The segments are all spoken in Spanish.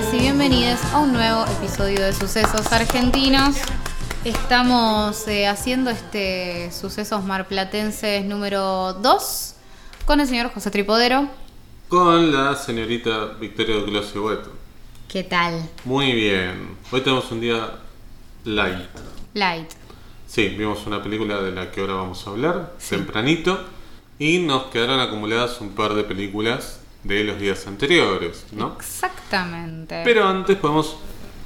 bienvenidas y bienvenidos a un nuevo episodio de Sucesos Argentinos. Estamos eh, haciendo este Sucesos Marplatenses número 2 con el señor José Tripodero. Con la señorita Victoria Closio Hueto. ¿Qué tal? Muy bien. Hoy tenemos un día light. Light. Sí, vimos una película de la que ahora vamos a hablar, tempranito, y nos quedaron acumuladas un par de películas de los días anteriores, ¿no? Exactamente. Pero antes podemos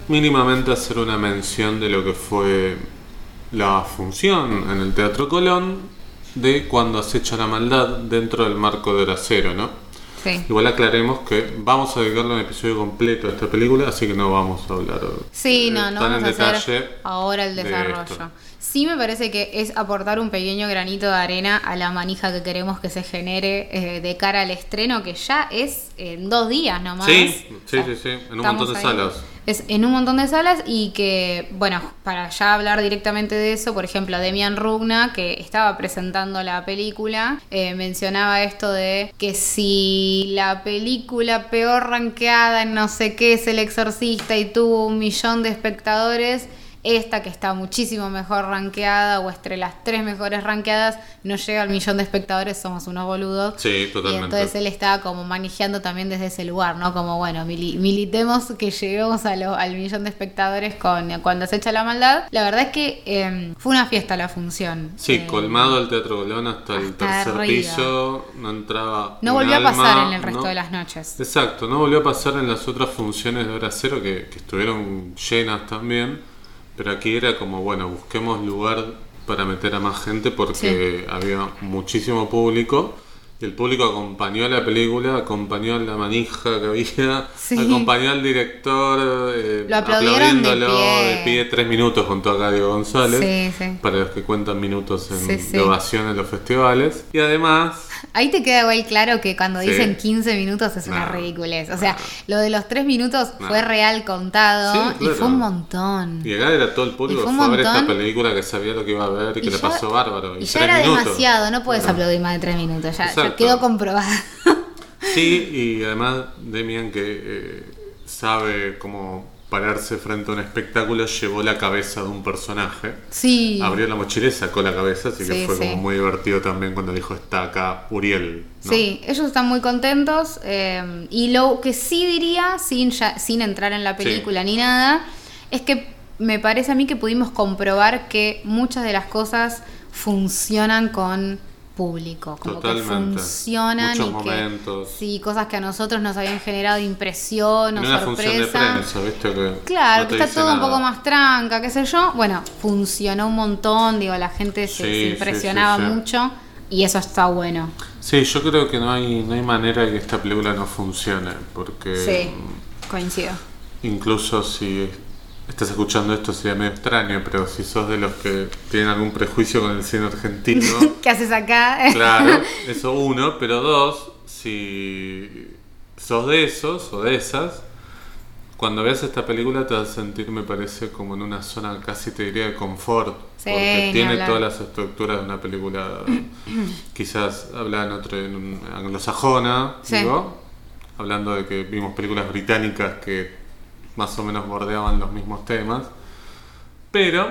mínimamente hacer una mención de lo que fue la función en el Teatro Colón de cuando acecha la maldad dentro del marco del acero, ¿no? Sí. Igual aclaremos que vamos a dedicarle un episodio completo a esta película, así que no vamos a hablar Sí, eh, no, no tan vamos en a detalle hacer ahora el de desarrollo. esto. Sí me parece que es aportar un pequeño granito de arena a la manija que queremos que se genere eh, de cara al estreno, que ya es en dos días nomás. Sí, sí, sí, sí, en un montón de ahí. salas. Es en un montón de salas y que, bueno, para ya hablar directamente de eso, por ejemplo, Demian Rugna, que estaba presentando la película, eh, mencionaba esto de que si la película peor rankeada en no sé qué es El Exorcista y tuvo un millón de espectadores, esta que está muchísimo mejor rankeada o entre las tres mejores rankeadas no llega al millón de espectadores, somos unos boludos. Sí, Y totalmente. entonces él estaba como manejando también desde ese lugar, ¿no? Como, bueno, mili- militemos que lleguemos a lo- al millón de espectadores con cuando se echa la maldad. La verdad es que eh, fue una fiesta la función. Sí, Eh, colmado el Teatro Colón hasta el tercer arriba. piso, no entraba. No volvió a pasar en el resto no- de las noches. Exacto, no volvió a pasar en las otras funciones de hora cero que, que estuvieron llenas también. Pero aquí era como, bueno, busquemos lugar para meter a más gente porque había muchísimo público. Y el público acompañó a la película, acompañó a la manija que había, Sí. acompañó al director, eh, Lo aplaudieron de aplaudiéndolo pie. de pie tres minutos junto a Diego González Sí, para los que cuentan minutos en ovación en los festivales. Y además, Ahí te queda igual claro que cuando Sí. dicen 15 minutos es una No, ridiculez. O sea, no. lo de los 3 minutos No. fue real contado Sí, y claro. fue un montón. y acá era todo el público Y que fue fue a ver esta película que sabía lo que iba a ver y que Y le ya- pasó bárbaro. Y ya tres era minutos. demasiado, no puedes Claro. aplaudir más de 3 minutos, ya, ya quedó comprobado. Sí, y además Demian que eh, sabe cómo pararse frente a un espectáculo llevó la cabeza de un personaje. sí. Abrió la mochila y sacó la cabeza, así que Sí, fue sí. como muy divertido también cuando dijo está acá Uriel. ¿no? Sí, ellos están muy contentos. eh, y lo que sí diría, sin, ya- sin entrar en la película ni nada, es que me parece a mí que pudimos comprobar que muchas de las cosas funcionan con público, como Totalmente. que funcionan Muchos y que momentos. sí, cosas que a nosotros nos habían generado impresión o una de sorpresa. prensa, ¿viste? Que Claro, no que está todo un poco más tranca, qué sé yo. Bueno, funcionó un montón, digo, la gente se, Sí, se sí, impresionaba sí, sí. mucho y eso está bueno. Sí, yo creo que no hay, no hay manera de que esta película no funcione, porque Sí, coincido. incluso si estás escuchando esto sería medio extraño, pero si sos de los que tienen algún prejuicio con el cine argentino, ¿Qué haces acá? claro, eso uno, pero dos, si sos de esos o de esas, cuando veas esta película te vas a sentir, me parece, como en una zona casi te diría de confort, Sí, porque tiene hablar. todas las estructuras de una película quizás hablada en otro en un- anglosajona, Sí. digo, hablando de que vimos películas británicas que más o menos bordeaban los mismos temas, pero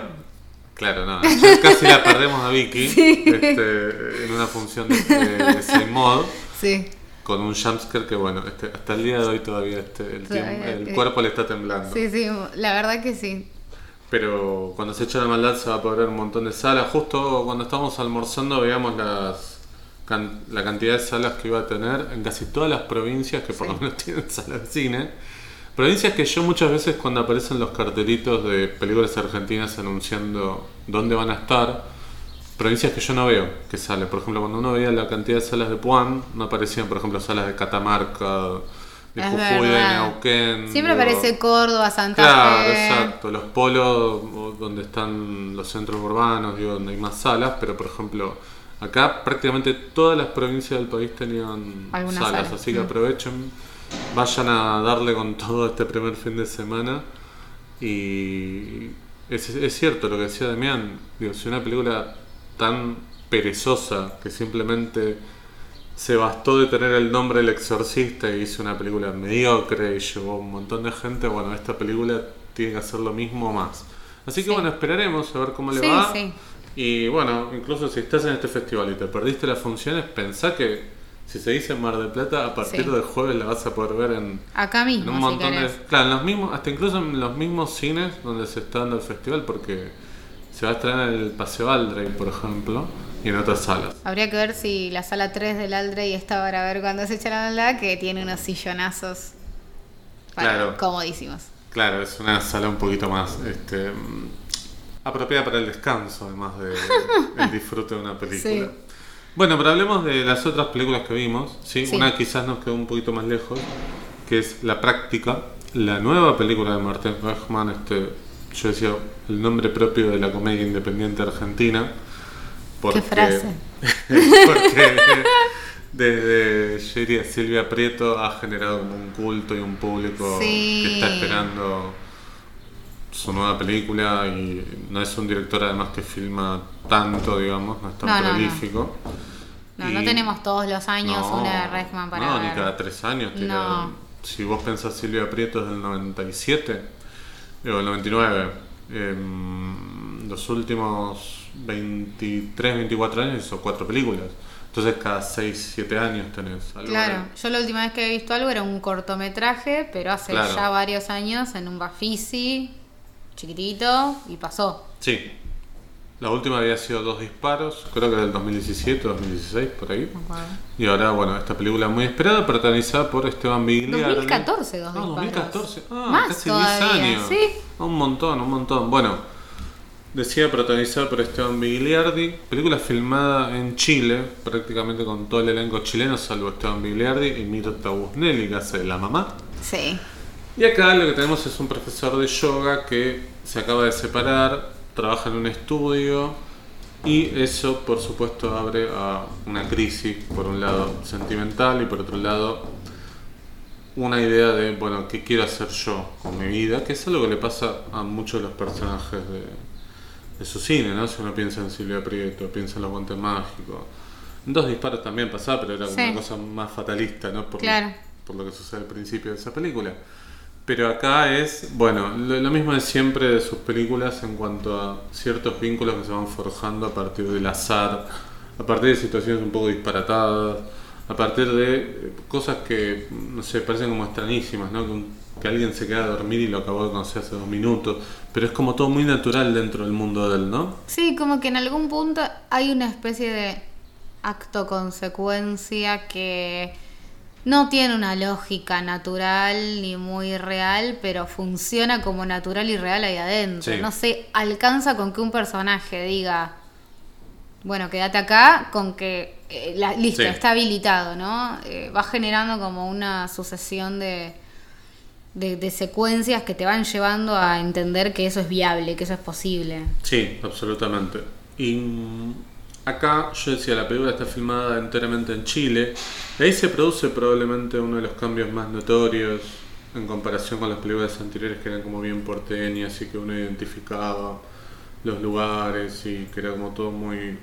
claro, no, ya casi la perdemos a Vicky este, en una función de, de, de Same Mode Sí. con un jumpscare que bueno, este, hasta el día de hoy todavía este, el, Todavía tiempo- el cuerpo le está temblando. Sí, sí, la verdad que sí. Pero cuando se echa la maldad se va a poder un montón de salas. Justo cuando estábamos almorzando veíamos las can- la cantidad de salas que iba a tener en casi todas las provincias que por Sí. lo menos tienen salas de cine. Provincias que yo muchas veces cuando aparecen los cartelitos de películas argentinas anunciando dónde van a estar, provincias que yo no veo que salen. Por ejemplo, cuando uno veía la cantidad de salas de Puan, no aparecían, por ejemplo, salas de Catamarca, de Es Jujuy, de. Neuquén. Siempre aparece Córdoba, Santa Claro, Fe. exacto. Los polos donde están los centros urbanos, digo, donde hay más salas, pero por ejemplo, acá prácticamente todas las provincias del país tenían salas, sala. así que Mm. aprovechen, vayan a darle con todo este primer fin de semana y es, es cierto lo que decía Demián, digo, si una película tan perezosa que simplemente se bastó de tener el nombre El Exorcista y hizo una película mediocre y llevó un montón de gente. Bueno, esta película tiene que hacer lo mismo o más. Así que Sí. bueno, esperaremos a ver cómo le Sí, va. sí. Y bueno, incluso si estás en este festival y te perdiste las funciones, pensá que si se dice Mar del Plata, a partir Sí. del jueves la vas a poder ver en, Acá en mismo, un si montón de... Claro, en los mismos, hasta incluso en los mismos cines donde se está dando el festival, porque se va a estrenar en el Paseo Aldrey, por ejemplo, y en otras salas. Habría que ver si la sala 3 del Aldrey está para ver cuando se echan la que tiene unos sillonazos Claro. comodísimos. Claro, es una sala un poquito más este, mm, apropiada para el descanso, además de el disfrute de una película. Sí. Bueno, pero hablemos de las otras películas que vimos. ¿sí? Sí. Una quizás nos quedó un poquito más lejos, que es La Práctica, la nueva película de Martin Bergman. Este, yo decía el nombre propio de la comedia independiente argentina. Porque, frase. porque desde Silvia Prieto ha generado como un culto y un público Sí. que está esperando su nueva película y no es un director además que filma tanto, digamos, no es tan No, no, no. prolífico. No, Y- no tenemos todos los años No, una de Reisman para No, ver. ni cada tres años. No. Si vos pensás Silvia Prieto es del 97, o el 99, em, los últimos 23, 24 años hizo cuatro películas. Entonces cada 6, 7 años tenés algo. Claro, de- yo la última vez que he visto algo era un cortometraje, pero hace Claro. ya varios años en un Bafisi, chiquitito, y pasó. Sí. La última había sido Dos Disparos, creo que del 2017, 2016, por ahí. Y ahora, bueno, esta película muy esperada, protagonizada por Esteban Vigliardi. 2014, Dos No, Disparos. 2014. Ah, Más casi todavía, 10 años. sí. Un montón, un montón. Bueno, decía protagonizada por Esteban Vigliardi. Película filmada en Chile, prácticamente con todo el elenco chileno, salvo Esteban Vigliardi y Mirta Busnelli, que hace la mamá. Sí. Y acá lo que tenemos es un profesor de yoga que se acaba de separar, trabaja en un estudio y eso por supuesto abre a una crisis, por un lado sentimental y por otro lado una idea de, bueno, ¿qué quiero hacer yo con mi vida? Que es algo que le pasa a muchos de los personajes de, de su cine, ¿no? Si uno piensa en Silvia Prieto, piensa en Los Guantes Mágicos. Dos Disparos también pasaba, pero era Sí. una cosa más fatalista, ¿no? Por, Claro. por lo que sucede al principio de esa película. Pero acá es, bueno, lo, mismo de siempre de sus películas en cuanto a ciertos vínculos que se van forjando a partir del azar, a partir de situaciones un poco disparatadas, a partir de eh, cosas que, no sé, parecen como extrañísimas, ¿no? Que, un- que alguien se queda a dormir y lo acabó de conocer hace dos minutos, pero es como todo muy natural dentro del mundo de él, ¿no? Sí, como que en algún punto hay una especie de acto-consecuencia que no tiene una lógica natural ni muy real, pero funciona como natural y real ahí adentro. Sí. No sé, alcanza con que un personaje diga, bueno, quédate acá, con que, eh, la- listo, Sí. está habilitado, ¿no? Eh, va generando como una sucesión de, de, de secuencias que te van llevando a entender que eso es viable, que eso es posible. Sí, absolutamente. Y mm, acá yo decía, la película está filmada enteramente en Chile. Ahí se produce probablemente uno de los cambios más notorios en comparación con las películas anteriores que eran como bien porteñas y que uno identificaba los lugares y que era como todo muy,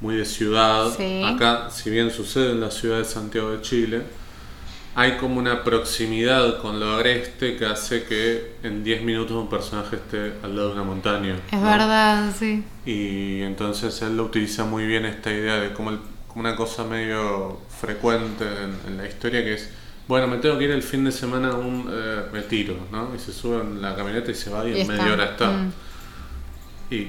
muy de ciudad. Sí. Acá, si bien sucede en la ciudad de Santiago de Chile, hay como una proximidad con lo agreste que hace que en 10 minutos un personaje esté al lado de una montaña. Es ¿no? verdad, sí. Y entonces él lo utiliza muy bien esta idea de como, el- como una cosa medio frecuente en, en la historia que es, bueno, me tengo que ir el fin de semana a un eh, retiro, ¿no? Y se sube en la camioneta y se va y, Y en está. media hora está. Mm. Y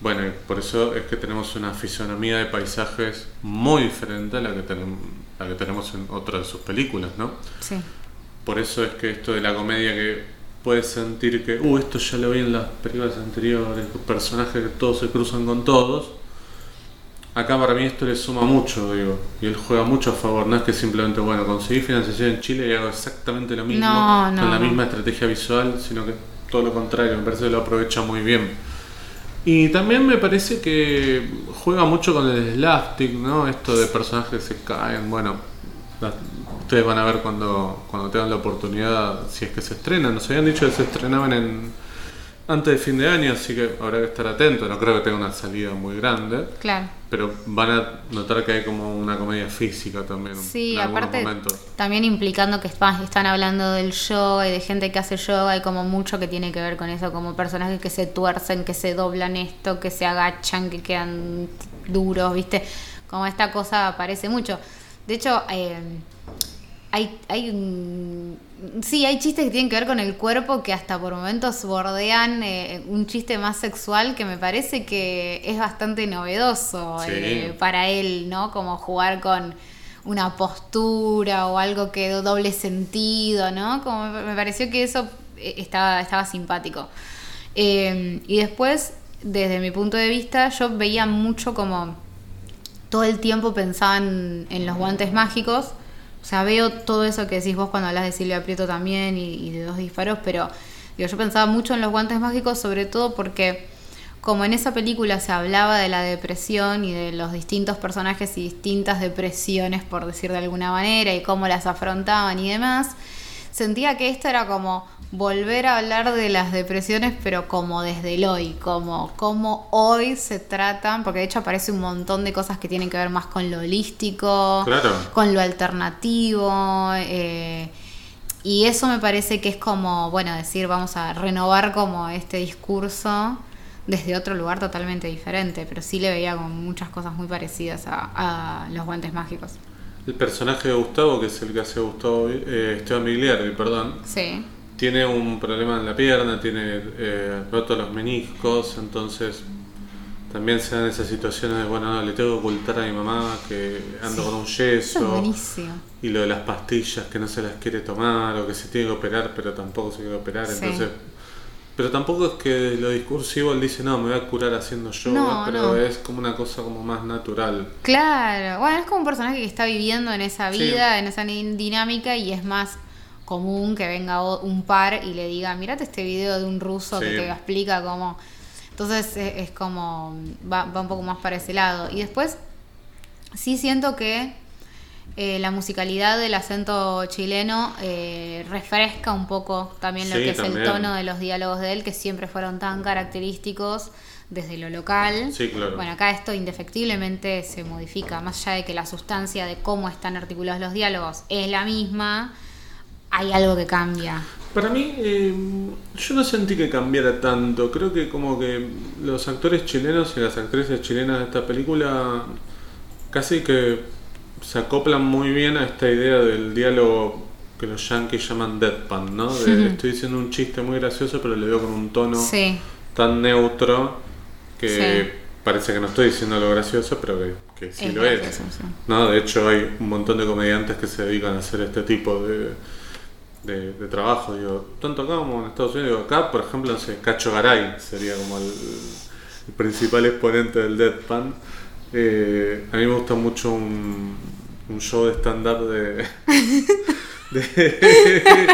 bueno, por eso es que tenemos una fisonomía de paisajes muy diferente a la que, tenemos la que tenemos en otras de sus películas, ¿no? Sí. Por eso es que esto de la comedia que puedes sentir que, uh, esto ya lo vi en las películas anteriores, personajes que todos se cruzan con todos. Acá para mí esto le suma mucho, digo, y él juega mucho a favor, no es que simplemente, bueno, conseguí financiación en Chile y hago exactamente lo mismo, No, no, con la misma estrategia visual, sino que todo lo contrario, me parece que lo aprovecha muy bien. Y también me parece que juega mucho con el slapstick, ¿no? Esto de personajes que se caen, bueno, ustedes van a ver cuando, cuando tengan la oportunidad, si es que se estrenan. Nos habían dicho que se estrenaban en, antes de fin de año, así que habrá que estar atento. No creo que tenga una salida muy grande. Claro. Pero van a notar que hay como una comedia física también. Sí, en aparte momentos. también implicando que están, están hablando del yoga y de gente que hace yoga, hay como mucho que tiene que ver con eso, como personajes que se tuercen, que se doblan esto, que se agachan, que quedan duros, ¿viste? Como esta cosa aparece mucho. De hecho, eh, hay, hay un- sí, hay chistes que tienen que ver con el cuerpo que hasta por momentos bordean eh, un chiste más sexual que me parece que es bastante novedoso Sí. eh, para él, ¿no? Como jugar con una postura o algo que doble sentido, ¿no? Como me pareció que eso eh, estaba, estaba simpático. Eh, y después, desde mi punto de vista, yo veía mucho como todo el tiempo pensaba en, en los guantes mágicos. O sea, veo todo eso que decís vos cuando hablas de Silvia Prieto también y, de dos disparos, pero digo, yo pensaba mucho en los guantes mágicos, sobre todo porque como en esa película se hablaba de la depresión y de los distintos personajes y distintas depresiones, por decir de alguna manera, y cómo las afrontaban y demás, sentía que esto era como volver a hablar de las depresiones, pero como desde el hoy, como, como hoy se tratan, porque de hecho aparece un montón de cosas que tienen que ver más con lo holístico, Claro. con lo alternativo. eh, y eso me parece que es como, bueno, decir, vamos a renovar como este discurso desde otro lugar totalmente diferente, pero sí le veía como muchas cosas muy parecidas a, a los guantes mágicos. El personaje de Gustavo, que es el que hace Gustavo, eh, Esteban Migliari, perdón, Sí, tiene un problema en la pierna, tiene eh, roto los meniscos, entonces también se dan esas situaciones de, bueno, no, le tengo que ocultar a mi mamá que ando con un eso es yeso, y lo de las pastillas que no se las quiere tomar, o que se tiene que operar, pero tampoco se quiere operar, Sí. entonces... Pero tampoco es que lo discursivo él dice, no, me voy a curar haciendo yoga, No, pero no. es como una cosa como más natural. Claro, bueno, es como un personaje que está viviendo en esa Sí. vida, en esa dinámica y es más común que venga un par y le diga, mirate este video de un ruso que te explica cómo... Entonces es, es como, va, va un poco más para ese lado. Y después, sí siento que eh, la musicalidad del acento chileno eh, refresca un poco también lo Sí, que es también. el tono de los diálogos de él, que siempre fueron tan característicos desde lo local. Sí, claro. Bueno, acá esto indefectiblemente se modifica, más allá de que la sustancia de cómo están articulados los diálogos es la misma, hay algo que cambia. Para mí, eh, yo no sentí que cambiara tanto. Creo que como que los actores chilenos y las actrices chilenas de esta película casi que se acoplan muy bien a esta idea del diálogo que los yankees llaman deadpan, ¿no? De, estoy diciendo un chiste muy gracioso, pero le veo con un tono Sí, tan neutro que Sí. parece que no estoy diciendo lo gracioso, pero que, que sí Es lo es. gracioso. No, de hecho hay un montón de comediantes que se dedican a hacer este tipo de, de, de trabajo. Digo, tanto acá como en Estados Unidos. Digo, acá, por ejemplo, no sé, Cacho Garay sería como el, el principal exponente del deadpan. Eh, a mí me gusta mucho un, un show de stand-up de... de-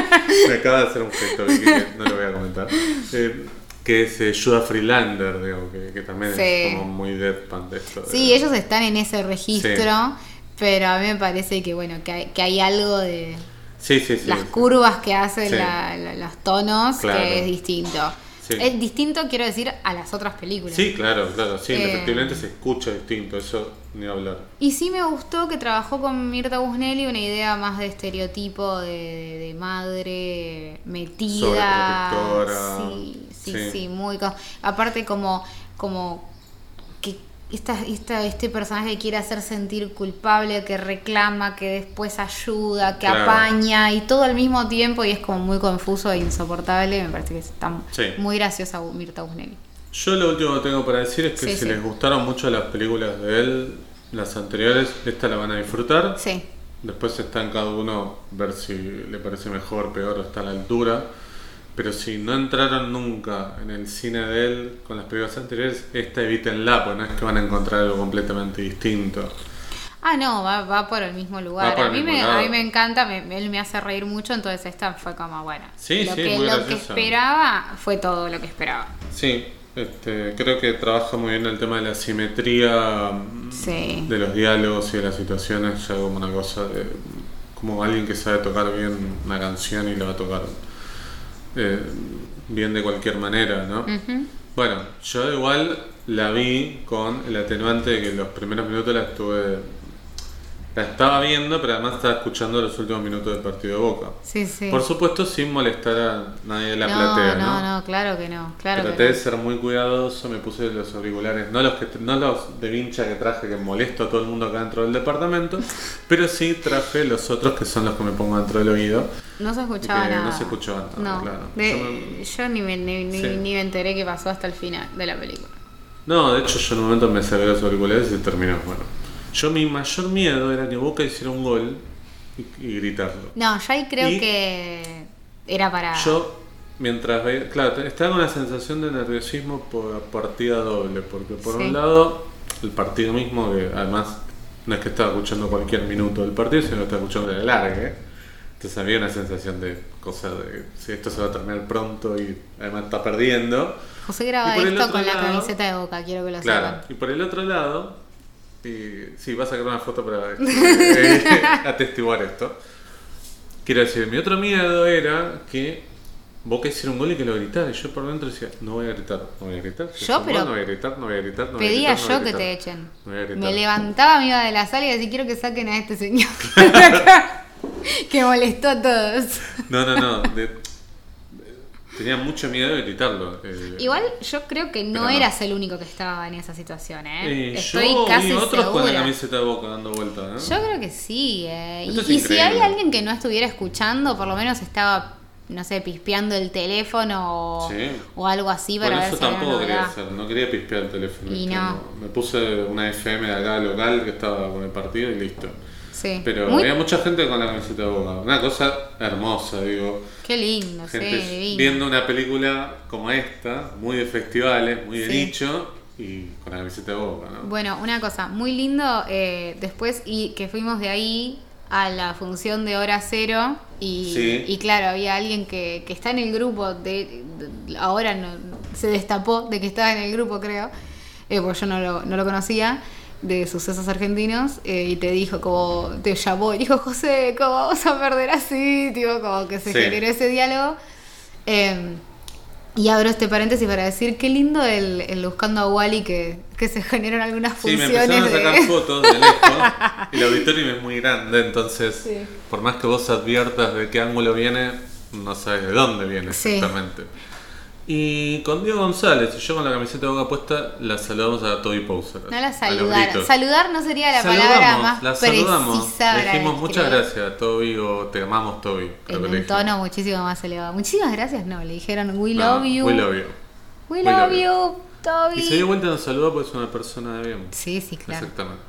me acaba de hacer un gesto que- no lo voy a comentar. Eh, que es eh, Judah Freelander, digo, que, que también Sí. es como muy deadpan de esto. de- sí, ellos están en ese registro, pero a mí me parece que bueno, que hay, que hay algo de Sí, sí, sí. las curvas que hacen la- la- los tonos Claro. que es distinto. Es distinto, quiero decir, a las otras películas. Sí, claro, claro, sí, Eh, efectivamente se escucha distinto, eso ni hablar. Y sí me gustó que trabajó con Mirta Busnelli una idea más de estereotipo de, de- de madre metida. Sí, sí, Sí. sí, muy... Aparte como, como esta, esta, este personaje quiere hacer sentir culpable, que reclama, que después ayuda, que Claro. apaña y todo al mismo tiempo y es como muy confuso e insoportable. Me parece que está Sí. muy graciosa Mirta Busnelli. Yo lo último que tengo para decir es que Sí, si sí. les gustaron mucho las películas de él, las anteriores, esta la van a disfrutar. Sí, Después está en cada uno ver si le parece mejor, peor o está a la altura. Pero si no entraron nunca en el cine de él con las películas anteriores, esta evítenla, porque no es que van a encontrar algo completamente distinto. Ah, no, va, va por el mismo lugar. A, mí me, a mí me encanta, me- él me hace reír mucho, entonces esta fue como, bueno. Sí, lo sí, que, lo que esperaba fue todo lo que esperaba. Sí, este, creo que trabaja muy bien el tema de la simetría Sí. de los diálogos y de las situaciones, ya como una cosa de como alguien que sabe tocar bien una canción y la va a tocar eh, bien de cualquier manera, ¿no? Bueno, yo igual la vi con el atenuante de que los primeros minutos la estuve la estaba viendo, pero además estaba escuchando los últimos minutos del partido de Boca. Sí, sí. Por supuesto, sin molestar a nadie de la platea, ¿no? No, no, claro que no. Claro Traté que no. de ser muy cuidadoso, me puse los auriculares, no los que no los de vincha que traje que molesto a todo el mundo acá dentro del departamento, pero sí traje los otros que son los que me pongo dentro del oído. No se escuchaba que no nada. se escuchaba nada, No. claro. De- Yo me- yo ni me, ni, ni- Sí. ni me enteré qué pasó hasta el final de la película. No, de hecho yo en un momento me saqué los auriculares y terminó. Bueno, yo mi mayor miedo era que Boca hiciera un gol y, y gritarlo. No, yo ahí creo Y- que era para. Yo, mientras veía, claro, estaba con una sensación de nerviosismo por la partida doble, porque por Sí. un lado, el partido mismo, que además no es que estaba escuchando cualquier minuto del partido, sino que estaba escuchando el largue. Entonces había una sensación de cosa de si esto se va a terminar pronto y además está perdiendo. José graba esto con la lado- camiseta de boca, quiero que lo Claro, sepan. y por el otro lado, y, sí, vas a sacar una foto para eh, atestiguar esto. Quiero decir, mi otro miedo era que Boca hiciera un gol y que lo gritara. Y yo por dentro decía, no voy a gritar, no voy a gritar. Si Yo, pero no voy a gritar, no voy a gritar, no voy a Pedía gritar, no voy a yo que te echen. No voy a gritar. Me levantaba, me iba de la sala y decía, quiero que saquen a este señor. que molestó a todos. No, no, no. de- tenía mucho miedo de gritarlo. eh, Igual yo creo que no eras el único que estaba en esa situación, ¿eh? eh, Estoy yo casi vi otros con la camiseta de Boca dando vueltas. ¿eh? Yo creo que sí. eh. Y, Esto es y si hay alguien que no estuviera escuchando, por lo menos estaba, no sé, pispeando el teléfono o, Sí. o algo así para Bueno, ver eso si tampoco quería hacer, no quería pispear el teléfono. Y no. Me puse una FM de acá local que estaba con el partido y listo. Sí. Pero Muy- había mucha gente con la camiseta de Boca. Una cosa hermosa, digo. Qué lindo, sí, Gente viendo una película como esta, muy de festivales, muy de Sí. nicho, y con la camiseta de Boca, ¿no? Bueno, una cosa muy lindo, eh, después y que fuimos de ahí a la función de hora cero y, Sí. y claro, había alguien que, que está en el grupo, de, de- ahora no, se destapó de que estaba en el grupo creo, eh, porque yo no lo, no lo conocía, de sucesos argentinos, eh, y te dijo como, te llamó y dijo, José, ¿cómo vamos a perder así? Tipo, como que se Sí. generó ese diálogo. Eh, y abro este paréntesis para decir qué lindo el, el buscando a Wally que, que se generan algunas Sí, me funciones empezaron a de- sacar fotos de lejos. y el auditorio es muy grande, entonces, Sí. por más que vos adviertas de qué ángulo viene, no sabes de dónde viene Sí. Y con Diego González yo con la camiseta de boca puesta, la saludamos a Toby Poser. No la a saludaron. Saludar no sería la Saludamos, palabra más la saludamos. precisa. Le dijimos muchas gracias, Toby, o te amamos, Toby. creo En que un tono muchísimo más elevado. Muchísimas gracias, no. Le dijeron, we No, love you. We love you. We We love love you, Toby. Y se dio vuelta y nos saludó porque es una persona de bien. Sí, sí, claro. Exactamente.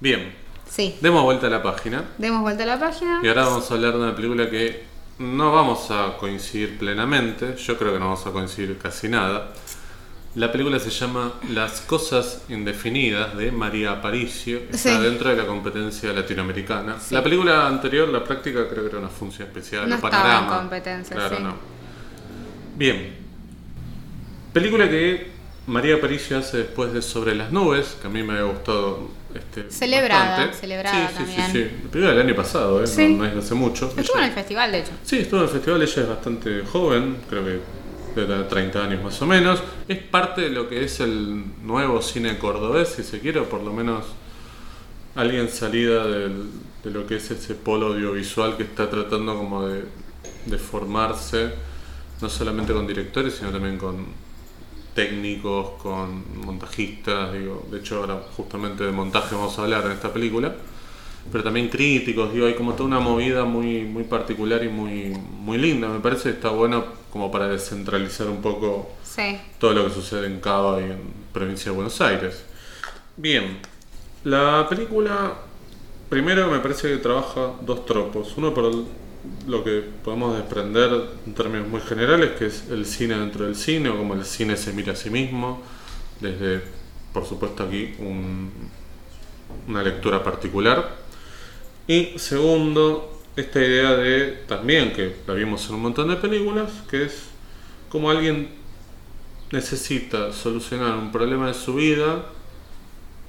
Bien, Sí. demos vuelta a la página. Demos vuelta a la página. Y ahora vamos a hablar de una película que no vamos a coincidir plenamente. Yo creo que no vamos a coincidir casi nada. La película se llama Las cosas indefinidas de María Aparicio. Está Sí. dentro de la competencia latinoamericana. Sí. La película anterior, la práctica, creo que era una función especial. No o estaba panorama. en competencia, Claro, sí. no. Bien. Película que María Aparicio hace después de Sobre las nubes, que a mí me había gustado. Este, Celebrada, bastante. celebrada sí, sí, también. Sí, sí, La película del año pasado, ¿eh? Sí. no, no es de hace mucho. Estuvo en el festival, de hecho. Sí, estuvo en el festival, ella es bastante joven, creo que tener 30 años más o menos. Es parte de lo que es el nuevo cine cordobés, si se quiere, o por lo menos alguien salida del- de lo que es ese polo audiovisual que está tratando como de, de formarse, no solamente con directores, sino también con técnicos, con montajistas, digo, de hecho ahora justamente de montaje vamos a hablar en esta película pero también críticos, digo, hay como toda una movida muy, muy particular y muy, muy linda. Me parece que está bueno como para descentralizar un poco Sí. todo lo que sucede en Cava y en provincia de Buenos Aires. Bien, la película primero me parece que trabaja dos tropos. Uno por el- lo que podemos desprender en términos muy generales, que es el cine dentro del cine, o como el cine se mira a sí mismo, desde, por supuesto, aquí un- una lectura particular. Y segundo, esta idea de también que la vimos en un montón de películas, que es como alguien necesita solucionar un problema de su vida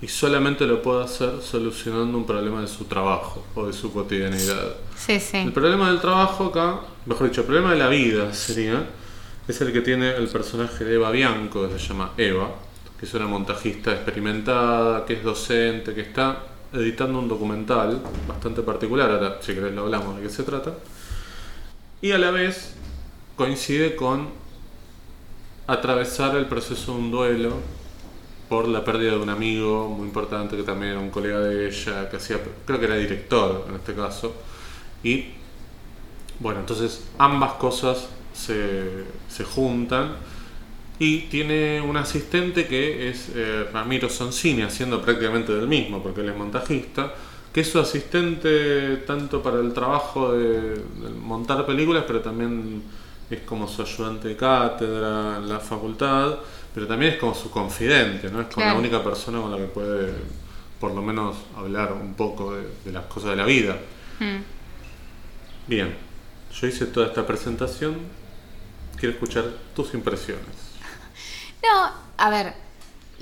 y solamente lo puede hacer solucionando un problema de su trabajo o de su cotidianidad. Sí, sí. El problema del trabajo acá, mejor dicho, el problema de la vida sería, es el que tiene el personaje de Eva Bianco, que se llama Eva, que es una montajista experimentada, que es docente, que está editando un documental bastante particular, ahora si querés lo hablamos de qué se trata, y a la vez coincide con atravesar el proceso de un duelo por la pérdida de un amigo muy importante que también era un colega de ella, que hacía, creo que era director en este caso. Y bueno, entonces ambas cosas se, se juntan y tiene un asistente que es eh, Ramiro Soncini, haciendo prácticamente del mismo, porque él es montajista, que es su asistente tanto para el trabajo de, de montar películas, pero también es como su ayudante de cátedra en la facultad pero también es como su confidente, ¿no? Es como la única persona con la que puede, por lo menos, hablar un poco de, las cosas de la vida. Hmm. Bien, yo hice toda esta presentación. Quiero escuchar tus impresiones. No, a ver,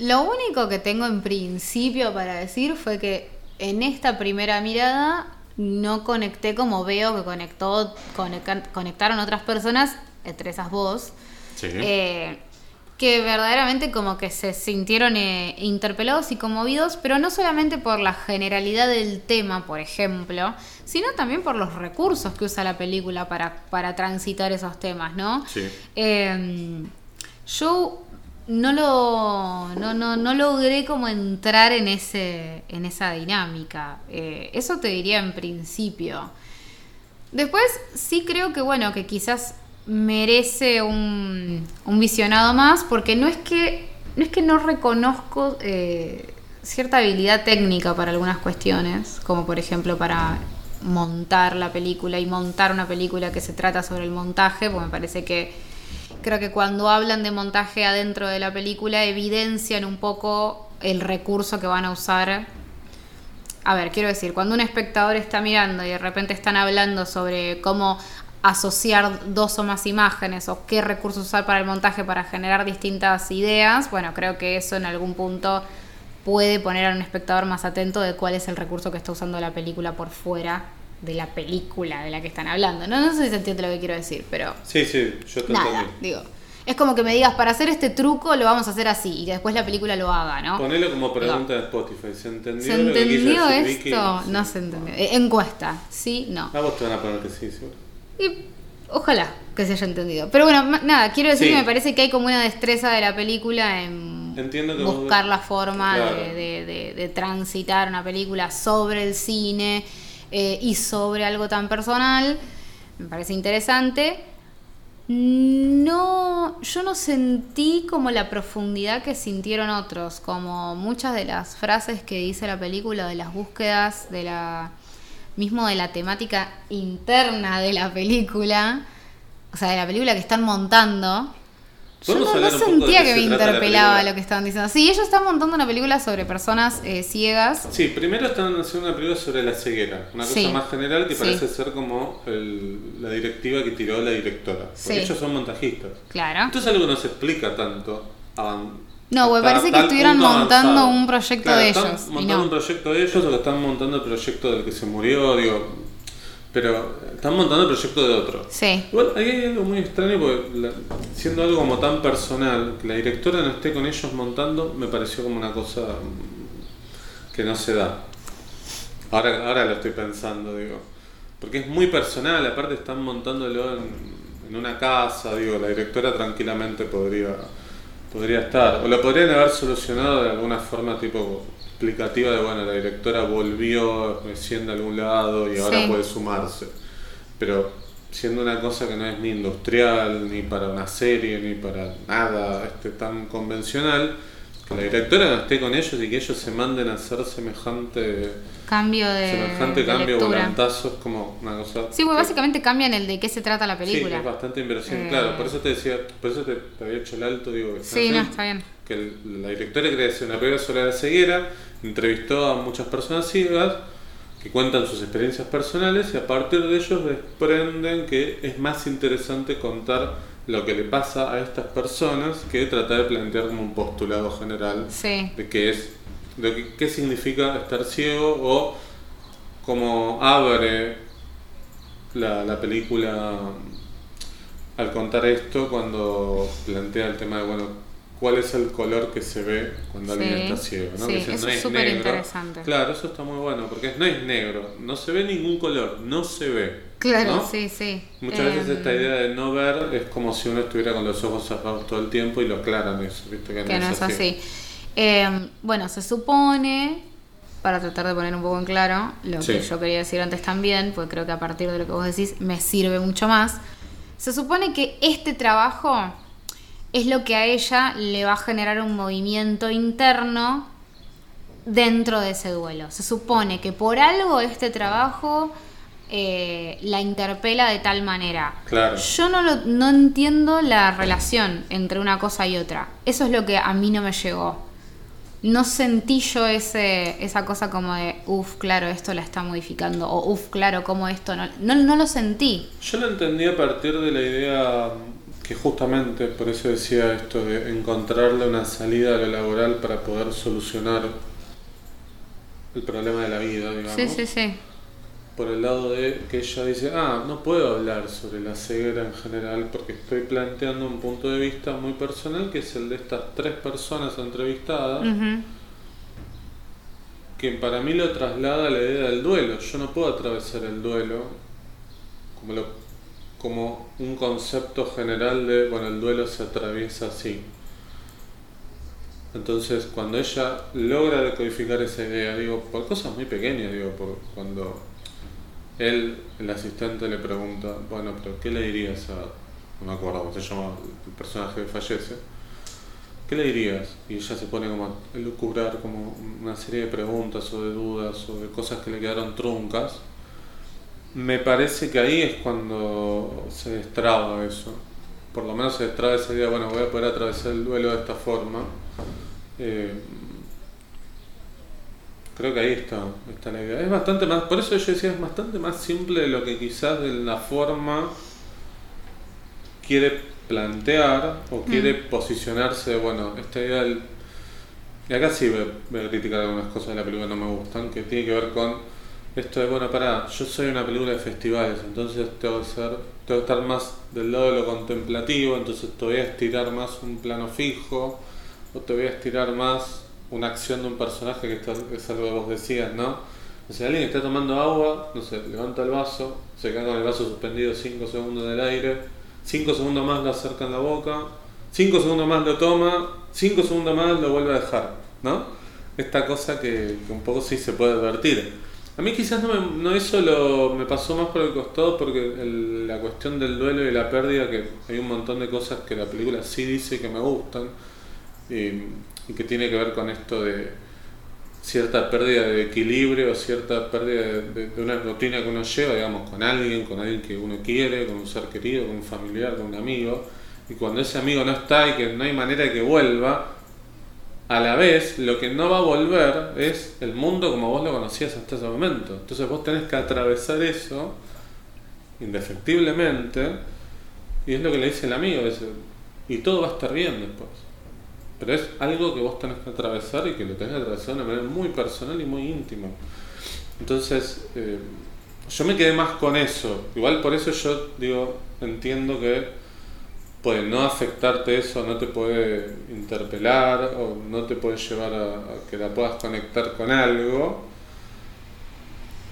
lo único que tengo en principio para decir fue que en esta primera mirada no conecté como veo que conectó, conectaron otras personas, entre esas vos. Sí. Eh, que verdaderamente como que se sintieron eh, interpelados y conmovidos, pero no solamente por la generalidad del tema, por ejemplo, sino también por los recursos que usa la película para, para transitar esos temas, ¿no? Sí. Em, yo no lo no, no, no, logré como entrar en ese en esa dinámica eh, eso te diría en principio después sí creo que bueno que quizás merece un, visionado más, porque no es que no, es que no reconozco eh, cierta habilidad técnica para algunas cuestiones, como por ejemplo para montar la película y montar una película que se trata sobre el montaje, porque me parece que creo que cuando hablan de montaje adentro de la película evidencian un poco el recurso que van a usar. A ver, quiero decir, cuando un espectador está mirando y de repente están hablando sobre cómo asociar dos o más imágenes o qué recursos usar para el montaje para generar distintas ideas, bueno, creo que eso en algún punto puede poner a un espectador más atento de cuál es el recurso que está usando la película por fuera de la película de la que están hablando. No, no sé si se entiende lo que quiero decir, pero... Sí, sí, yo te Nada, digo. Es como que me digas, para hacer este truco lo vamos a hacer así y después la película lo haga, ¿no? Ponelo como pregunta de Spotify. ¿Se entendió, ¿Se entendió esto? No se entendió. Eh, encuesta, ¿sí? No. A vos te van a poner que sí, seguro. Y ojalá que se haya entendido. Pero bueno, nada, quiero decir que me parece que hay como una destreza de la película en buscar la forma de, transitar una película sobre el cine eh, y sobre algo tan personal. Me parece interesante. No, yo no sentí como la profundidad que sintieron otros, como muchas de las frases que dice la película, de las búsquedas, de la mismo de la temática interna de la película, o sea, de la película que están montando. Yo no, sentía que me interpelaba lo que estaban diciendo. Sí, ellos están montando una película sobre personas eh, ciegas. Sí, primero están haciendo una película sobre la ceguera, una cosa más general que parece ser como la directiva que tiró la directora. Porque ellos son montajistas. Claro. Entonces algo que no se explica tanto no, me parece que estuvieran montando un proyecto de ellos. Están montando un proyecto de ellos o que están montando el proyecto del que se murió, digo. Pero están montando el proyecto de otro. Sí. Igual ahí hay algo muy extraño porque siendo algo como tan personal, que la directora no esté con ellos montando, me pareció como una cosa que no se da. Ahora, ahora lo estoy pensando, digo. Porque es muy personal, aparte están montándolo en, en una casa, digo, la directora tranquilamente podría Podría estar. O lo podrían haber solucionado de alguna forma tipo explicativa de, bueno, la directora volvió recién de algún lado y ahora puede sumarse. Pero siendo una cosa que no es ni industrial, ni para una serie, ni para nada este, tan convencional, que la directora no esté con ellos y que ellos se manden a hacer semejante cambio de semejante cambio volantazo es como una cosa sí pues básicamente cambian el de qué se trata la película. sí es bastante inversión eh, claro por eso te decía por eso te, había hecho el alto digo sí no está bien. que la directora quería hacer una película sobre la ceguera entrevistó a muchas personas ciegas que cuentan sus experiencias personales y a partir de ellos desprenden que es más interesante contar lo que le pasa a estas personas que tratar de plantear como un postulado general de que es de qué, qué significa estar ciego o cómo abre la, la película al contar esto cuando plantea el tema de, bueno, cuál es el color que se ve cuando alguien está ciego, ¿no? sí, Que eso no es súper negro. interesante. Claro, eso está muy bueno, porque no es negro, no se ve ningún color, no se ve. Claro, ¿no? sí, sí. Muchas veces Em, esta idea de no ver es como si uno estuviera con los ojos cerrados todo el tiempo y lo aclaran eso, ¿viste? que no es así. Eh, bueno, se supone, para tratar de poner un poco en claro lo Sí. que yo quería decir antes también, porque creo que a partir de lo que vos decís me sirve mucho más, se supone que este trabajo es lo que a ella le va a generar un movimiento interno dentro de ese duelo. Se supone que por algo este trabajo eh, la interpela de tal manera. Claro. Yo no, lo- no entiendo la relación entre una cosa y otra. Eso es lo que a mí no me llegó. No sentí yo ese, esa cosa como de, uff, claro, esto la está modificando, o uff, claro, como esto no, no, no lo sentí. Yo lo entendí a partir de la idea que justamente, por eso decía esto, de encontrarle una salida a lo laboral para poder solucionar el problema de la vida, digamos. Sí, sí, sí. Por el lado de que ella dice, ah, no puedo hablar sobre la ceguera en general porque estoy planteando un punto de vista muy personal que es el de estas tres personas entrevistadas, que para mí lo traslada a la idea del duelo. Yo no puedo atravesar el duelo como, lo, como un concepto general de, bueno, el duelo se atraviesa así. Entonces, cuando ella logra decodificar esa idea, digo, por cosas muy pequeñas, digo, por cuando él, el asistente, le pregunta, bueno, pero ¿qué le dirías a, no me acuerdo cómo se llama el personaje fallece? ¿Qué le dirías? Y ella se pone como a elucubrar como una serie de preguntas o de dudas o de cosas que le quedaron truncas. Me parece que ahí es cuando se destraba eso. Por lo menos se destraba esa idea, bueno, voy a poder atravesar el duelo de esta forma. Eh, creo que ahí está, está la idea. Es bastante más, por eso yo decía, es bastante más simple de lo que quizás de la forma quiere plantear o quiere posicionarse, de, bueno, esta idea del... Y acá sí voy, voy a criticar algunas cosas de la película que no me gustan, que tiene que ver con esto de, bueno, pará, yo soy una película de festivales, entonces tengo que, ser, tengo que estar más del lado de lo contemplativo, entonces te voy a estirar más un plano fijo, o te voy a estirar más una acción de un personaje, que esto es algo que vos decías, ¿no? O sea, alguien está tomando agua, no sé, levanta el vaso, se queda con el vaso suspendido 5 segundos en el aire, 5 segundos más lo acerca en la boca, 5 segundos más lo toma, 5 segundos más lo vuelve a dejar, ¿no? Esta cosa que, que un poco sí se puede advertir. A mí quizás no, me, no eso lo, me pasó más por el costado porque la cuestión del duelo y la pérdida, que hay un montón de cosas que la película sí dice que me gustan y, y que tiene que ver con esto de cierta pérdida de equilibrio, cierta pérdida de, una rutina que uno lleva, digamos, con alguien, con alguien que uno quiere, con un ser querido, con un familiar, con un amigo, y cuando ese amigo no está y que no hay manera de que vuelva, a la vez lo que no va a volver es el mundo como vos lo conocías hasta ese momento. Entonces vos tenés que atravesar eso indefectiblemente, y es lo que le dice el amigo, dice, y todo va a estar bien después. Pero es algo que vos tenés que atravesar y que lo tenés que atravesar de una manera muy personal y muy íntima. Entonces, eh, yo me quedé más con eso. Igual por eso yo digo, entiendo que puede no afectarte eso, no te puede interpelar o no te puede llevar a, que la puedas conectar con algo.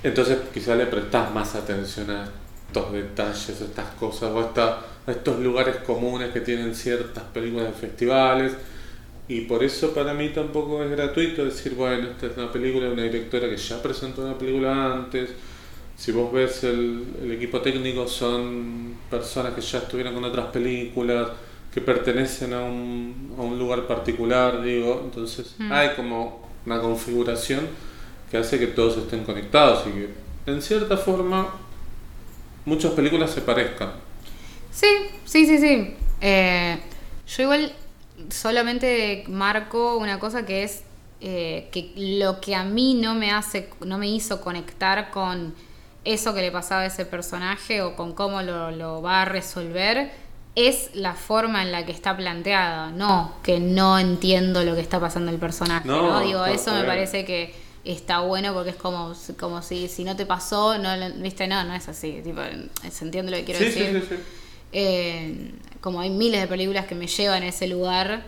Entonces quizás le prestás más atención a estos detalles, a estas cosas, o a, esta- a estos lugares comunes que tienen ciertas películas de festivales. Y por eso para mí tampoco es gratuito decir, bueno, esta es una película de una directora que ya presentó una película antes. Si vos ves el, el equipo técnico son personas que ya estuvieron con otras películas, que pertenecen a un, a un lugar particular, digo. Entonces Mm. hay como una configuración que hace que todos estén conectados y que en cierta forma muchas películas se parezcan. Sí, sí, sí, sí. Eh, yo igual solamente marco una cosa que es eh, que lo que a mí no me hace, no me hizo conectar con eso que le pasaba a ese personaje o con cómo lo, lo va a resolver es la forma en la que está planteada, no que no entiendo lo que está pasando el personaje, ¿no? No, Digo, eso me parece que está bueno porque es como, como si, si no te pasó, no, viste, no, no es así, tipo, se entiende lo que quiero sí, decir. sí, sí. Eh, como hay miles de películas que me llevan a ese lugar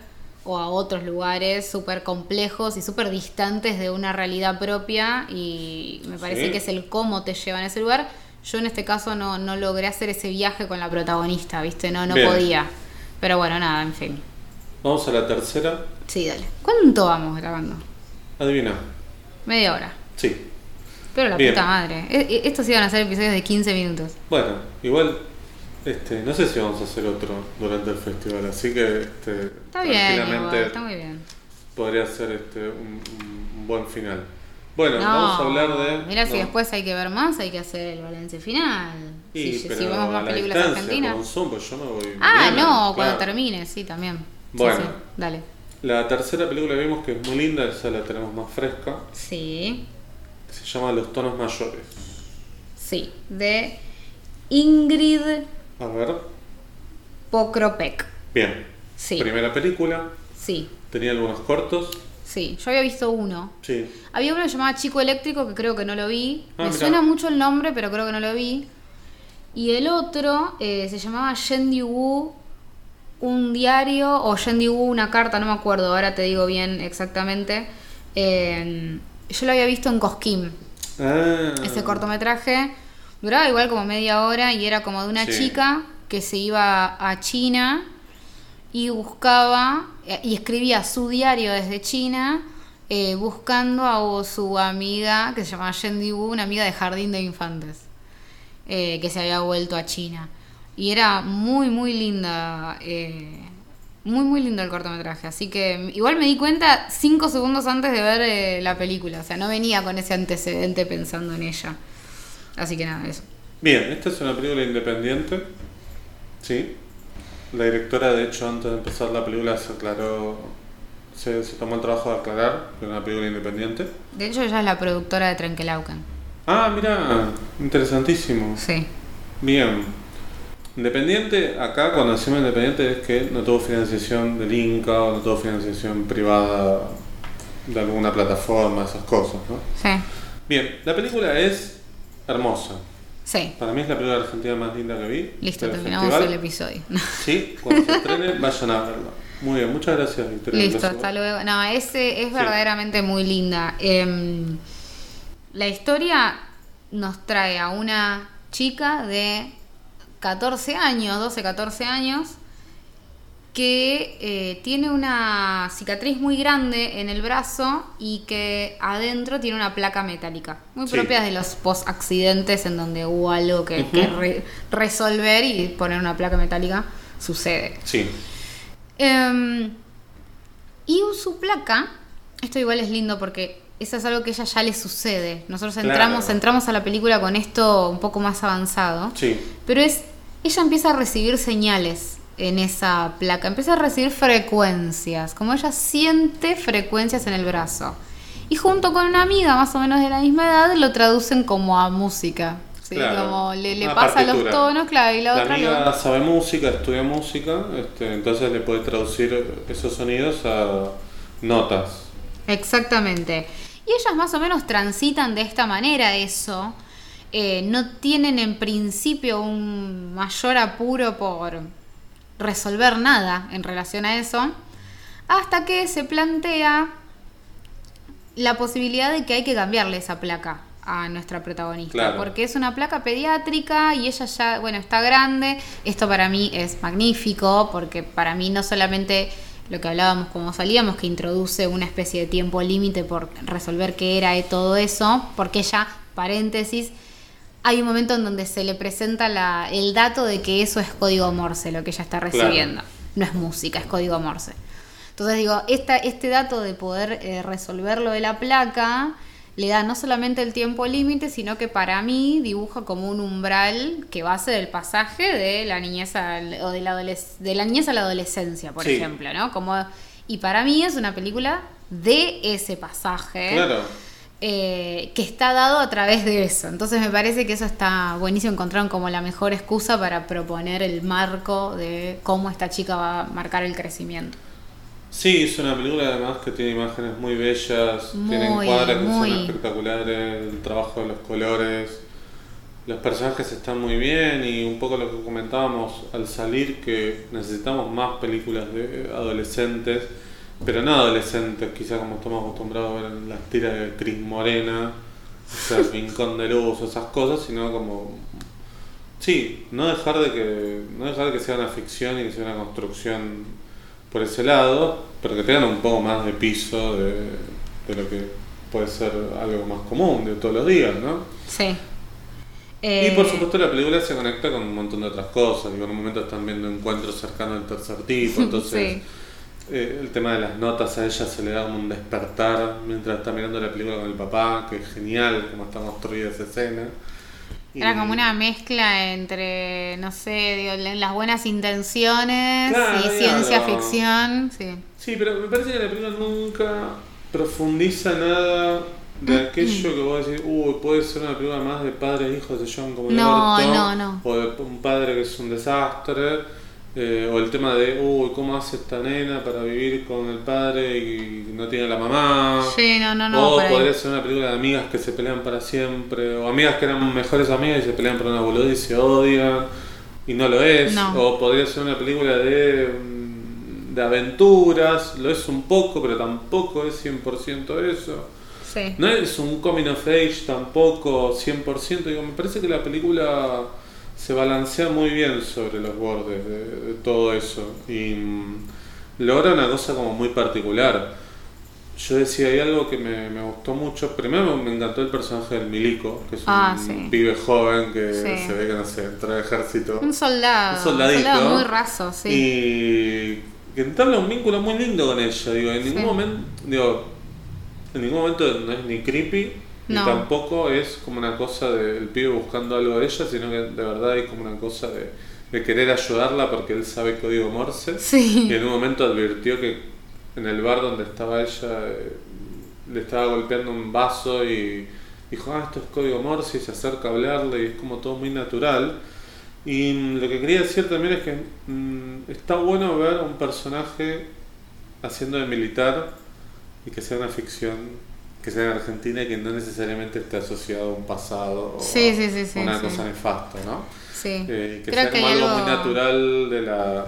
o a otros lugares súper complejos y súper distantes de una realidad propia y me parece Sí. que es el cómo te llevan a ese lugar. Yo en este caso no, no logré hacer ese viaje con la protagonista, ¿viste? No, no Bien. podía. Pero bueno, nada, en fin. Vamos a la tercera. Sí, dale. ¿Cuánto vamos grabando? Adivina. Media hora. Sí. Pero la Bien. puta madre. E- e- Estos iban a ser episodios de 15 minutos. Bueno, igual, este, no sé si vamos a hacer otro durante el festival, así que este, Está bien, tranquilamente igual, está muy bien. podría ser este, un, buen final. Bueno, No, vamos a hablar de. Mira, si después hay que ver más, hay que hacer el balance final. Y, si, si vemos más la películas argentinas. con Zoom, pues yo me voy. Ah, no, claro. cuando termine, sí, también. Sí, Bueno. sí, dale. La tercera película que vimos que es muy linda, esa la tenemos más fresca, Sí, que se llama Los tonos mayores. sí. De Ingrid A ver, Pokropek. bien. Sí. Primera película, Sí, tenía algunos cortos. sí. Yo había visto uno. Sí. Había uno que llamaba Chico Eléctrico, que creo que no lo vi. Ah, Me mirá. suena mucho el nombre, pero creo que no lo vi. Y el otro eh, se llamaba Yendi Wu, un diario, o Yendi Wu, una carta, no me acuerdo, ahora te digo bien exactamente. Eh, yo lo había visto en Cosquín, Ah, ese cortometraje. Duraba igual como media hora y era como de una Sí. chica que se iba a China y buscaba y escribía su diario desde China eh, buscando a su amiga que se llamaba Yendi Wu, una amiga de jardín de infantes eh, que se había vuelto a China. Y era muy, muy linda. eh, muy, muy lindo el cortometraje. Así que igual me di cuenta cinco segundos antes de ver eh, la película. O sea, no venía con ese antecedente pensando en ella. Así que nada, eso. Bien, esta es una película independiente. Sí. La directora, de hecho, antes de empezar la película se aclaró, se, se tomó el trabajo de aclarar que era una película independiente. De hecho, ella es la productora de Trenkelauken. Ah, mira, interesantísimo. Sí. Bien. Independiente, acá cuando decimos independiente es que no tuvo financiación del Inca o no tuvo financiación privada de alguna plataforma, esas cosas, ¿no? Sí. Bien, la película es hermosa. Sí. Para mí es la película argentina más linda que vi. Listo, terminamos festival. el episodio. Sí, cuando se estrene, vayan a verla. Muy bien, muchas gracias, Victoria. Listo, hasta luego. No, ese es Sí. verdaderamente muy linda. Em, la historia nos trae a una chica de 14 años, 12, 14 años, que eh, tiene una cicatriz muy grande en el brazo y que adentro tiene una placa metálica, muy Sí. propia de los post-accidentes en donde hubo algo que, Ujú. que re- resolver y poner una placa metálica sucede. Sí, Em, y su placa, esto igual es lindo porque eso es algo que a ella ya le sucede. Nosotros Claro. entramos, entramos a la película con esto un poco más avanzado. sí. Pero es, ella empieza a recibir señales en esa placa, empieza a recibir frecuencias, como ella siente frecuencias en el brazo. Y junto con una amiga más o menos de la misma edad lo traducen como a música. ¿sí? Claro. Como le, le pasa los partitura. tonos, claro, y la, La otra amiga sabe música, estudia música, este, entonces le puede traducir esos sonidos a notas. Exactamente. Y ellas más o menos transitan de esta manera eso. Eh, no tienen en principio un mayor apuro por resolver nada en relación a eso. Hasta que se plantea la posibilidad de que hay que cambiarle esa placa a nuestra protagonista. Claro. Porque es una placa pediátrica y ella ya, bueno, está grande. Esto para mí es magnífico porque para mí no solamente lo que hablábamos como salíamos, que introduce una especie de tiempo límite por resolver qué era todo eso, porque ella, paréntesis, hay un momento en donde se le presenta la- el dato de que eso es código Morse, lo que ella está recibiendo. No es música, es código Morse. Entonces digo, esta, este dato de poder eh, resolver lo de la placa le da no solamente el tiempo límite, sino que para mí dibuja como un umbral que va a ser el pasaje de la niñez al- o de la, de la niñez a la adolescencia, por Sí. ejemplo, ¿no? Como, y para mí es una película de ese pasaje. Claro. Eh, que está dado a través de eso. Entonces me parece que eso está buenísimo. Encontraron como la mejor excusa para proponer el marco de cómo esta chica va a marcar el crecimiento. Sí, es una película además que tiene imágenes muy bellas, tiene cuadros que son espectaculares, el trabajo de los colores, los personajes están muy bien y un poco lo que comentábamos al salir que necesitamos más películas de adolescentes pero no adolescentes, quizás como estamos acostumbrados a ver en las tiras de Cris Morena, o sea, Rincón de Luz, esas cosas, sino como. Sí, no dejar de que. no dejar de que sea una ficción y que sea una construcción por ese lado, pero que tengan un poco más de piso de, de lo que puede ser algo más común de todos los días, ¿no? Sí. Y por eh, supuesto la película se conecta con un montón de otras cosas, y en un momento están viendo encuentros cercanos del tercer tipo, entonces eh, el tema de las notas a ella se le da como un despertar mientras está mirando la película con el papá, que es genial como está construida esa escena. Era como una mezcla entre, no sé, digo, las buenas intenciones y ciencia ficción. Sí. sí, pero me parece que la película nunca profundiza nada de aquello que vos decís, uy, puede ser una película más de padres e hijos de John como no, no, no. o de un padre que es un desastre eh, o el tema de, uy, ¿cómo hace esta nena para vivir con el padre y no tiene la mamá? Sí, no, no, no. O podría ser una película de amigas que se pelean para siempre, o amigas que eran mejores amigas y se pelean por una boludez y se odian, y no lo es. O podría ser una película de, mm, de aventuras, lo es un poco, pero tampoco es 100% eso. Sí. No es un coming of age tampoco 100%. Digo, me parece que la película se balancea muy bien sobre los bordes de, todo eso y mm, logra una cosa como muy particular. Yo decía, hay algo que me, gustó mucho. Primero me encantó el personaje del Milico, que es un ah, pibe joven que se ve que no sé, entra al ejército. Un soldado. Un soldadito. muy raso, sí. Y que entabla un vínculo muy lindo con ella. Digo, en ningún momento, digo, en ningún momento no es ni creepy y tampoco es como una cosa del pibe buscando algo de ella, sino que de verdad hay como una cosa de, querer ayudarla porque él sabe código Morse. Y en un momento advirtió que en el bar donde estaba ella eh, le estaba golpeando un vaso y dijo, ah, esto es código Morse y se acerca a hablarle y es como todo muy natural. Y lo que quería decir también es que mm, está bueno ver a un personaje haciendo de militar y que sea una ficción que sea en Argentina y que no necesariamente esté asociado a un pasado o a una cosa nefasta, ¿no? Sí. Eh, que sea como algo, muy natural de la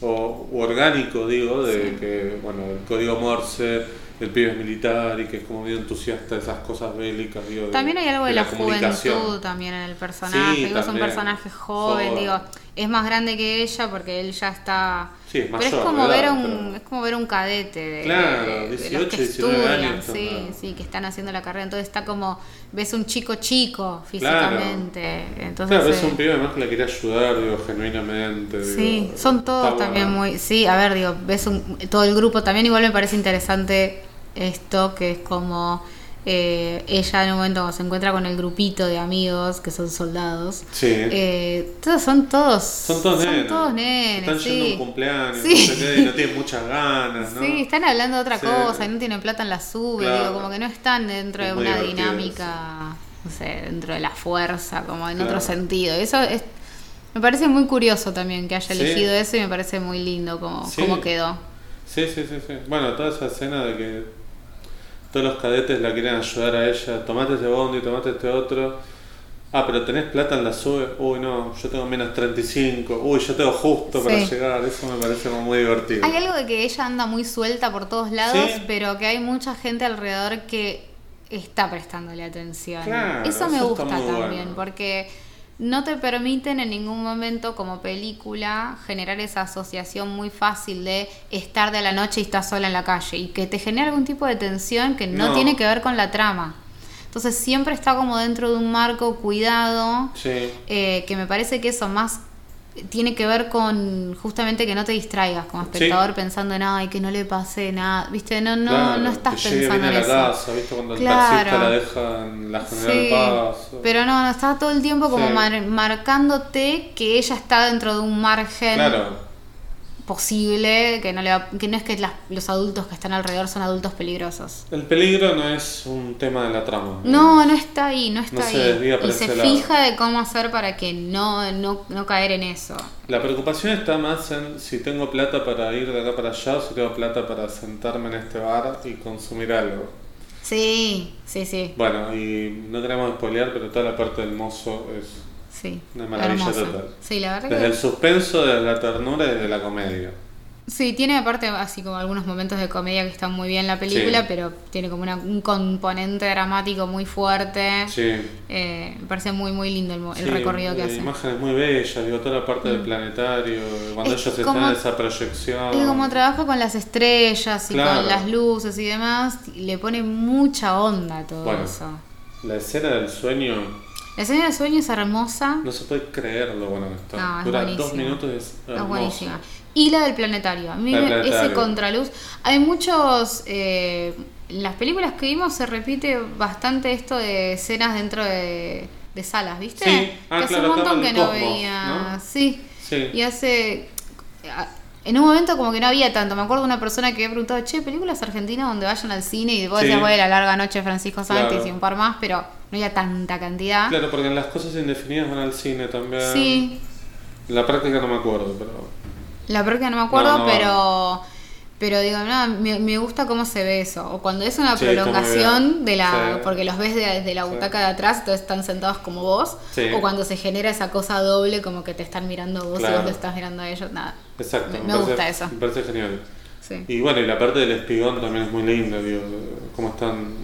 o orgánico, digo, de que bueno, el código Morse el pibe es militar y que es como medio entusiasta de esas cosas bélicas. Digo, también hay algo de, la, juventud también en el personaje. digo, es un personaje joven, digo, es más grande que ella porque él ya está. Sí, es mayor, pero es como ver un, es como ver un cadete de, claro, 18, que estudian, sí, sí, que están haciendo la carrera. Entonces está como ves un chico chico físicamente. Entonces, claro, ves un pibe además que la quiere ayudar, digo, genuinamente. Sí, son todos también muy, sí, a ver, digo, ves un, todo el grupo también igual me parece interesante esto, que es como eh, ella en un momento se encuentra con el grupito de amigos que son soldados. Sí. Eh, todos son todos. Son todos son Todos nenes están yendo a un cumpleaños y no tienen muchas ganas, ¿no? Sí, están hablando de otra cosa y no tienen plata en la sube, digo, como que no están dentro de una dinámica, no sé, dentro de la fuerza, como en otro sentido. Eso es. Me parece muy curioso también que haya elegido eso y me parece muy lindo como, como quedó. Sí, sí, sí, sí. Bueno, toda esa escena de que todos los cadetes la quieren ayudar a ella, tomate ese bondi, tomate este otro. Ah, pero tenés plata en la sube. Uy, no, yo tengo menos 35. Uy, yo tengo justo para llegar. Eso me parece muy divertido. Hay algo de que ella anda muy suelta por todos lados, pero que hay mucha gente alrededor que está prestándole atención. eso me gusta también, porque no te permiten en ningún momento como película generar esa asociación muy fácil de estar de la noche y estar sola en la calle y que te genera algún tipo de tensión que no, tiene que ver con la trama. Entonces siempre está como dentro de un marco cuidado, eh, que me parece que eso más tiene que ver con justamente que no te distraigas como espectador pensando en ay que no le pase nada viste no no no estás pensando en eso. casa, ¿viste? cuando el taxista la deja en la general sí, pero no no está todo el tiempo como marcándote que ella está dentro de un margen claro posible, que no, le va- que no es que las- los adultos que están alrededor son adultos peligrosos. El peligro no es un tema de la trama. No, no está ahí, no está No se ahí. desvía para y se lado. fija de cómo hacer para que no, no, no caer en eso. La preocupación está más en si tengo plata para ir de acá para allá o si tengo plata para sentarme en este bar y consumir algo. Sí, sí, sí, Bueno, y no queremos spoilear, pero toda la parte del mozo es sí. una maravilla total. Sí, la verdad Desde que... el suspenso, desde la ternura y desde la comedia. Sí, tiene aparte así como algunos momentos de comedia que están muy bien la película, Sí. pero tiene como una- un componente dramático muy fuerte. Sí. Eh, me parece muy, muy lindo el, mo- el Sí, recorrido que hace. Mm. Imágenes muy bellas, digo, toda la parte del planetario, cuando Es ellos como- están en esa proyección. Y como trabaja con las estrellas y Claro. con las luces y demás, le pone mucha onda a todo Bueno. eso. La escena del sueño, La escena del sueño es hermosa, no se puede creer lo bueno que está. No, es Dura dos minutos y es es hermoso. buenísima. Y la del planetario. A mí me- ese contraluz. Hay muchos. eh, en las películas que vimos se repite bastante esto de escenas dentro de, de salas, ¿viste? Sí. Ah, que hace un montón que no Cosmos, veía. ¿no? Sí. Sí. Y hace. En un momento como que no había tanto. Me acuerdo de una persona que había preguntado, che, películas argentinas donde vayan al cine y vos Sí. decías, bueno, la larga noche de Francisco Santos Claro. y un par más, pero no había tanta cantidad. Claro, porque en las cosas indefinidas van al cine también. Sí, la práctica no me acuerdo, pero. La práctica no me acuerdo, No, no pero pero digo, no, me, me gusta cómo se ve eso. O cuando es una Sí, prolongación de la. Sí. porque los ves de- desde la Sí. butaca de atrás, entonces están sentados como vos. O cuando se genera esa cosa doble, como que te están mirando vos Claro. y vos te estás mirando a ellos. Nada. Exacto. Me- me parece- gusta eso. Me parece genial. Y bueno, y la parte del espigón también es muy linda, digo, cómo están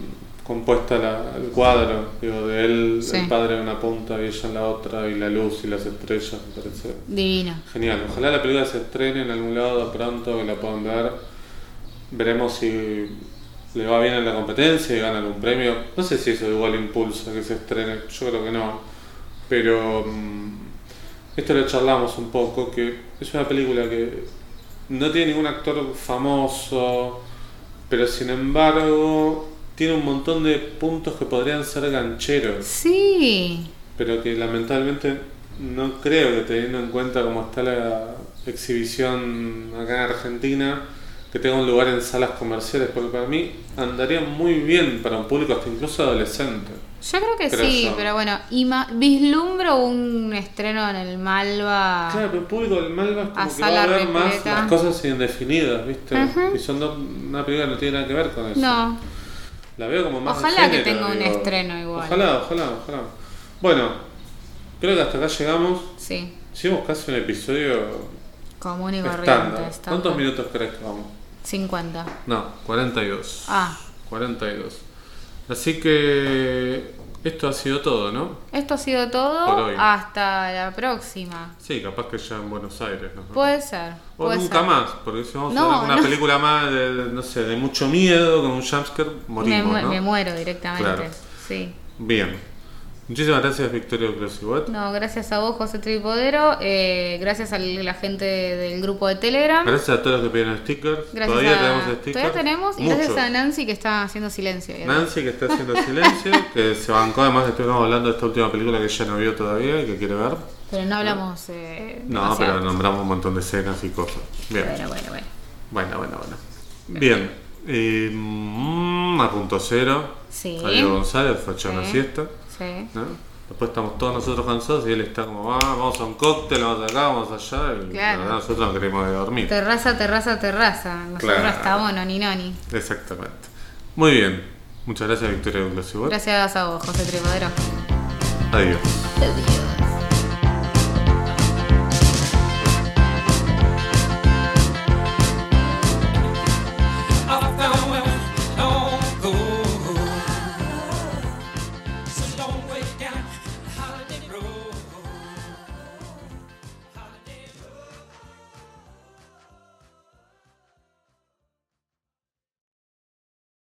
compuesta la- el cuadro, digo, de él, Sí. el padre en una punta y ella en la otra, y la luz y las estrellas, me parece Divino. genial. Ojalá la película se estrene en algún lado pronto, que la puedan ver. Veremos si le va bien en la competencia y gana algún premio. No sé si eso igual impulsa que se estrene, yo creo que no. Pero mm, esto lo charlamos un poco, que es una película que no tiene ningún actor famoso, pero sin embargo tiene un montón de puntos que podrían ser gancheros, Sí. pero que lamentablemente no creo que teniendo en cuenta cómo está la exhibición acá en Argentina, que tenga un lugar en salas comerciales, porque para mí andaría muy bien para un público hasta incluso adolescente. Yo creo que Creo sí, yo. pero bueno, ima- vislumbro un estreno en el Malva. Claro, pero el público del Malva es como que va a ver más las cosas indefinidas, ¿viste? Y son dos, una película que no tiene nada que ver con eso. No, La veo como más Ojalá que tenga un estreno igual. Ojalá, ojalá, ojalá. Bueno, creo que hasta acá llegamos. sí. Hicimos casi un episodio Común y corriente. ¿Cuántos minutos crees que vamos? 50. No, 42. Ah, 42. Así que esto ha sido todo, ¿no? esto ha sido todo. Hasta la próxima. Sí, capaz que ya en Buenos Aires. ¿no? Puede ser. O puede nunca ser. más, porque si vamos No, a ver una no. película más de, no sé, de mucho miedo, con un jumpscare, Me, morimos, mu- ¿no? me muero directamente. Claro. Sí. Bien. Muchísimas gracias, Victoria Closiwet. No, gracias a vos, José Tripodero. eh, gracias a la gente del grupo de Telegram. Gracias a todos los que pidieron stickers. Gracias Todavía a, tenemos stickers. Todavía tenemos. Y gracias a Nancy que está haciendo silencio. atrás. Nancy que está haciendo silencio, que se bancó, además estuvimos hablando de esta última película que ella no vio todavía y que quiere ver. Pero no hablamos. Eh, No, pero nombramos un montón de escenas y cosas. Bien. Bueno, bueno, bueno. Bueno, bueno, bueno. Bien. Eh, a punto cero. Sí. Javier González fue a echar una Sí. siesta. Sí. ¿no? Después estamos todos nosotros cansados y él está como, ah, vamos a un cóctel, vamos acá, vamos allá. Y Claro. la verdad, nosotros no queremos dormir. Terraza, terraza, terraza. Nosotros Claro. estamos noni noni. Exactamente. Muy bien. Muchas gracias, Victoria Douglas. Gracias a vos, José Tripodero. Adiós. Adiós.